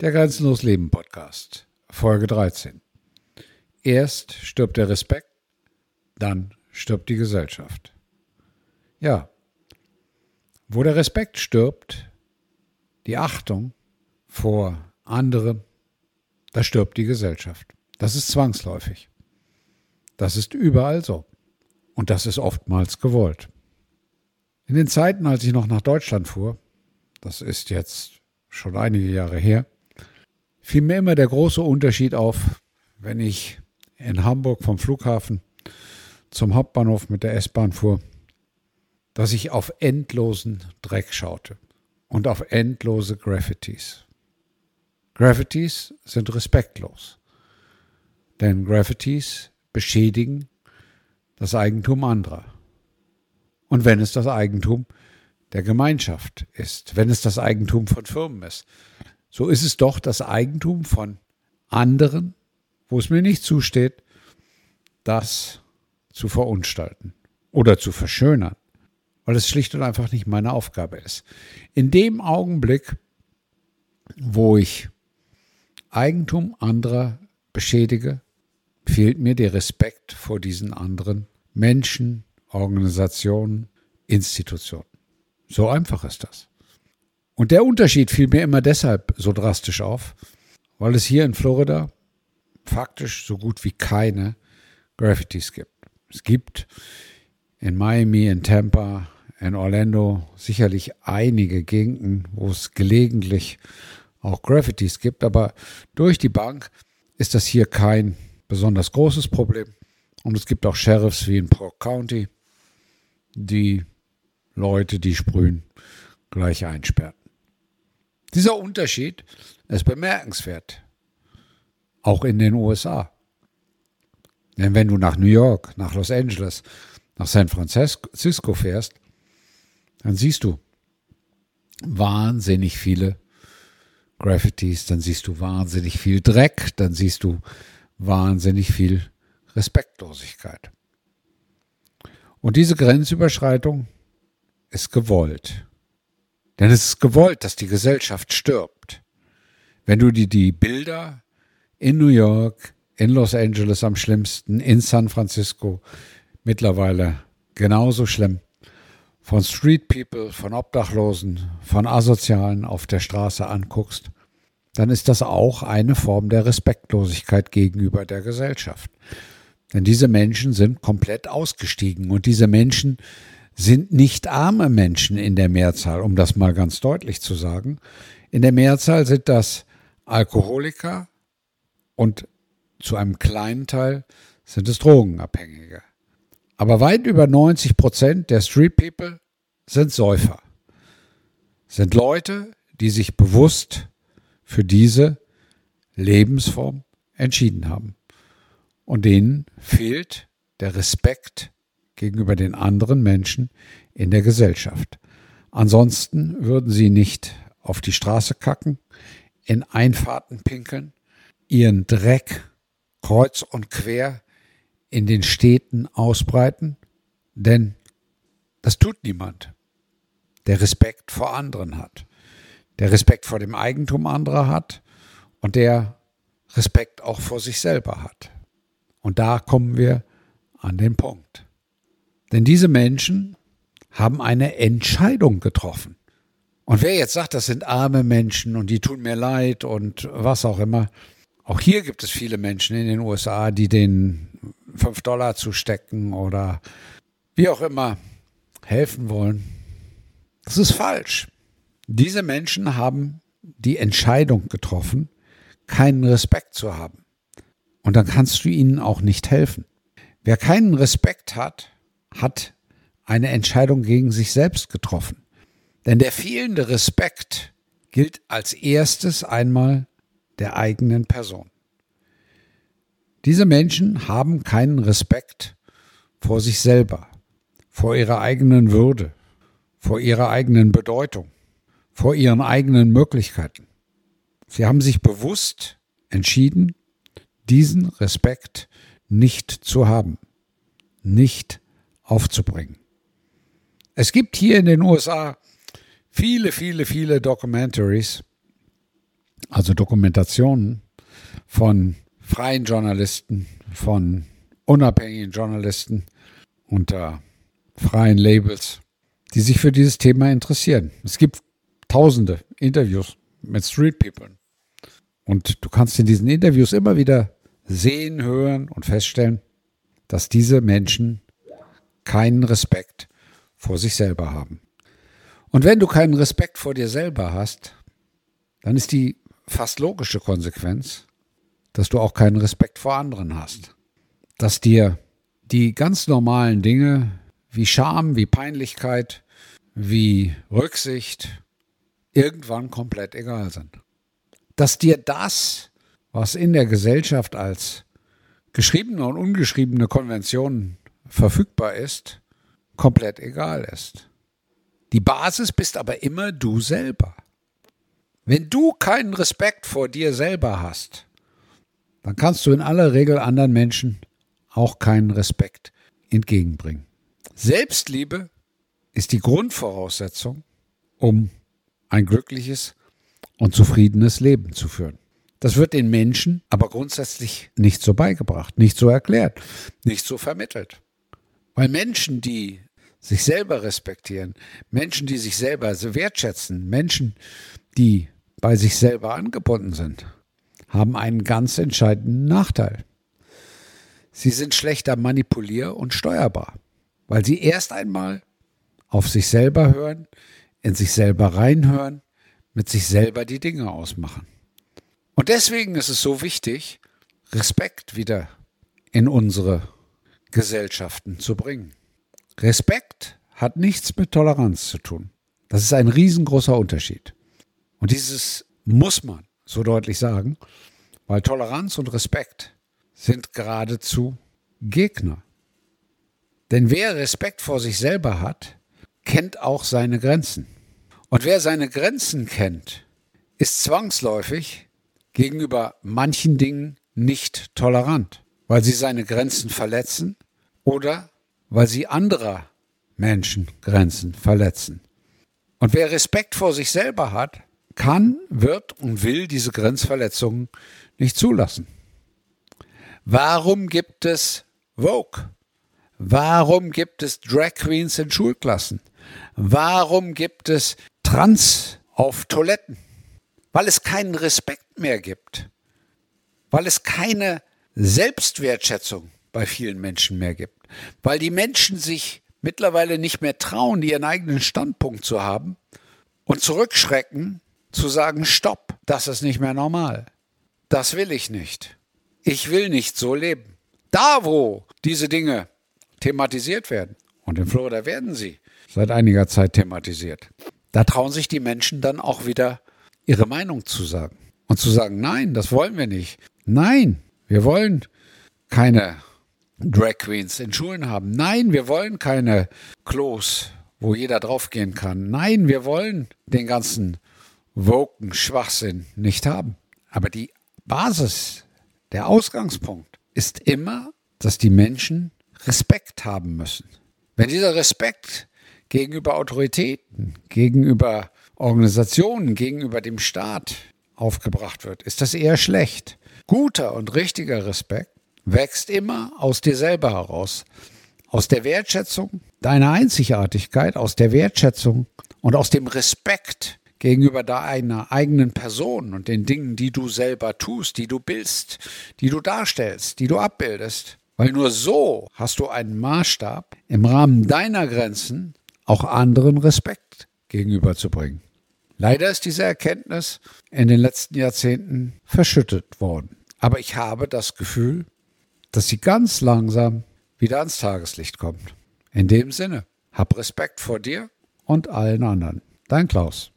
Der Grenzenlos Leben Podcast, Folge 13. Erst stirbt der Respekt, dann stirbt die Gesellschaft. Ja, wo der Respekt stirbt, die Achtung vor anderem, da stirbt die Gesellschaft. Das ist zwangsläufig. Das ist überall so. Und das ist oftmals gewollt. In den Zeiten, als ich noch nach Deutschland fuhr, das ist jetzt schon einige Jahre her, fiel mir immer der große Unterschied auf, wenn ich in Hamburg vom Flughafen zum Hauptbahnhof mit der S-Bahn fuhr, dass ich auf endlosen Dreck schaute und auf endlose Graffitis. Graffitis sind respektlos, denn Graffitis beschädigen das Eigentum anderer. Und wenn es das Eigentum der Gemeinschaft ist, wenn es das Eigentum von Firmen ist, so ist es doch das Eigentum von anderen, wo es mir nicht zusteht, das zu verunstalten oder zu verschönern, weil es schlicht und einfach nicht meine Aufgabe ist. In dem Augenblick, wo ich Eigentum anderer beschädige, fehlt mir der Respekt vor diesen anderen Menschen, Organisationen, Institutionen. So einfach ist das. Und der Unterschied fiel mir immer deshalb so drastisch auf, weil es hier in Florida faktisch so gut wie keine Graffitis gibt. Es gibt in Miami, in Tampa, in Orlando sicherlich einige Gegenden, wo es gelegentlich auch Graffitis gibt, aber durch die Bank ist das hier kein besonders großes Problem. Und es gibt auch Sheriffs wie in Polk County, die Leute, die sprühen, gleich einsperren. Dieser Unterschied ist bemerkenswert, auch in den USA. Denn wenn du nach New York, nach Los Angeles, nach San Francisco fährst, dann siehst du wahnsinnig viele Graffitis, dann siehst du wahnsinnig viel Dreck, dann siehst du wahnsinnig viel Respektlosigkeit. Und diese Grenzüberschreitung ist gewollt. Denn es ist gewollt, dass die Gesellschaft stirbt. Wenn du dir die Bilder in New York, in Los Angeles am schlimmsten, in San Francisco mittlerweile genauso schlimm, von Street People, von Obdachlosen, von Asozialen auf der Straße anguckst, dann ist das auch eine Form der Respektlosigkeit gegenüber der Gesellschaft. Denn diese Menschen sind komplett ausgestiegen und diese Menschen sind nicht arme Menschen in der Mehrzahl, um das mal ganz deutlich zu sagen. In der Mehrzahl sind das Alkoholiker und zu einem kleinen Teil sind es Drogenabhängige. Aber weit über 90 Prozent der Street People sind Säufer, sind Leute, die sich bewusst für diese Lebensform entschieden haben. Und denen fehlt der Respekt gegenüber den anderen Menschen in der Gesellschaft. Ansonsten würden sie nicht auf die Straße kacken, in Einfahrten pinkeln, ihren Dreck kreuz und quer in den Städten ausbreiten, denn das tut niemand, der Respekt vor anderen hat, der Respekt vor dem Eigentum anderer hat und der Respekt auch vor sich selber hat. Und da kommen wir an den Punkt. Denn diese Menschen haben eine Entscheidung getroffen. Und wer jetzt sagt, das sind arme Menschen und die tun mir leid und was auch immer, auch hier gibt es viele Menschen in den USA, die den fünf Dollar zustecken oder wie auch immer helfen wollen. Das ist falsch. Diese Menschen haben die Entscheidung getroffen, keinen Respekt zu haben. Und dann kannst du ihnen auch nicht helfen. Wer keinen Respekt hat, hat eine Entscheidung gegen sich selbst getroffen. Denn der fehlende Respekt gilt als erstes einmal der eigenen Person. Diese Menschen haben keinen Respekt vor sich selber, vor ihrer eigenen Würde, vor ihrer eigenen Bedeutung, vor ihren eigenen Möglichkeiten. Sie haben sich bewusst entschieden, diesen Respekt nicht zu haben, nicht aufzubringen. Es gibt hier in den USA viele, viele, viele Documentaries also Dokumentationen von freien Journalisten, von unabhängigen Journalisten unter freien Labels, die sich für dieses Thema interessieren. Es gibt tausende Interviews mit Street People. Und du kannst in diesen Interviews immer wieder sehen, hören und feststellen, dass diese Menschen keinen Respekt vor sich selber haben. Und wenn du keinen Respekt vor dir selber hast, dann ist die fast logische Konsequenz, dass du auch keinen Respekt vor anderen hast. Dass dir die ganz normalen Dinge wie Scham, wie Peinlichkeit, wie Rücksicht irgendwann komplett egal sind. Dass dir das, was in der Gesellschaft als geschriebene und ungeschriebene Konventionen verfügbar ist, komplett egal ist. Die Basis bist aber immer du selber. Wenn du keinen Respekt vor dir selber hast, dann kannst du in aller Regel anderen Menschen auch keinen Respekt entgegenbringen. Selbstliebe ist die Grundvoraussetzung, um ein glückliches und zufriedenes Leben zu führen. Das wird den Menschen aber grundsätzlich nicht so beigebracht, nicht so erklärt, nicht so vermittelt. Weil Menschen, die sich selber respektieren, Menschen, die sich selber wertschätzen, Menschen, die bei sich selber angebunden sind, haben einen ganz entscheidenden Nachteil. Sie sind schlechter manipulier- und steuerbar, weil sie erst einmal auf sich selber hören, in sich selber reinhören, mit sich selber die Dinge ausmachen. Und deswegen ist es so wichtig, Respekt wieder in unsere Gesellschaften zu bringen. Respekt hat nichts mit Toleranz zu tun. Das ist ein riesengroßer Unterschied. Und dieses muss man so deutlich sagen, weil Toleranz und Respekt sind geradezu Gegner. Denn wer Respekt vor sich selber hat, kennt auch seine Grenzen. Und wer seine Grenzen kennt, ist zwangsläufig gegenüber manchen Dingen nicht tolerant, weil sie seine Grenzen verletzen oder weil sie anderer Menschen Grenzen verletzen. Und wer Respekt vor sich selber hat, kann, wird und will diese Grenzverletzungen nicht zulassen. Warum gibt es Vogue? Warum gibt es Drag Queens in Schulklassen? Warum gibt es Trans auf Toiletten? Weil es keinen Respekt mehr gibt. Weil es keine Selbstwertschätzung bei vielen Menschen mehr gibt. Weil die Menschen sich mittlerweile nicht mehr trauen, ihren eigenen Standpunkt zu haben und zurückschrecken, zu sagen, stopp, das ist nicht mehr normal. Das will ich nicht. Ich will nicht so leben. Da, wo diese Dinge thematisiert werden, und in Florida werden sie seit einiger Zeit thematisiert, da trauen sich die Menschen dann auch wieder ihre Meinung zu sagen. Und zu sagen, nein, das wollen wir nicht. Nein, wir wollen keine Drag Queens in Schulen haben. Nein, wir wollen keine Klos, wo jeder draufgehen kann. Nein, wir wollen den ganzen woken Schwachsinn nicht haben. Aber die Basis, der Ausgangspunkt ist immer, dass die Menschen Respekt haben müssen. Wenn dieser Respekt gegenüber Autoritäten, gegenüber Organisationen, gegenüber dem Staat aufgebracht wird, ist das eher schlecht. Guter und richtiger Respekt wächst immer aus dir selber heraus. Aus der Wertschätzung deiner Einzigartigkeit, aus der Wertschätzung und aus dem Respekt gegenüber deiner eigenen Person und den Dingen, die du selber tust, die du bist, die du darstellst, die du abbildest. Weil nur so hast du einen Maßstab, im Rahmen deiner Grenzen auch anderen Respekt gegenüberzubringen. Leider ist diese Erkenntnis in den letzten Jahrzehnten verschüttet worden. Aber ich habe das Gefühl, dass sie ganz langsam wieder ans Tageslicht kommt. In dem Sinne, hab Respekt vor dir und allen anderen. Dein Klaus.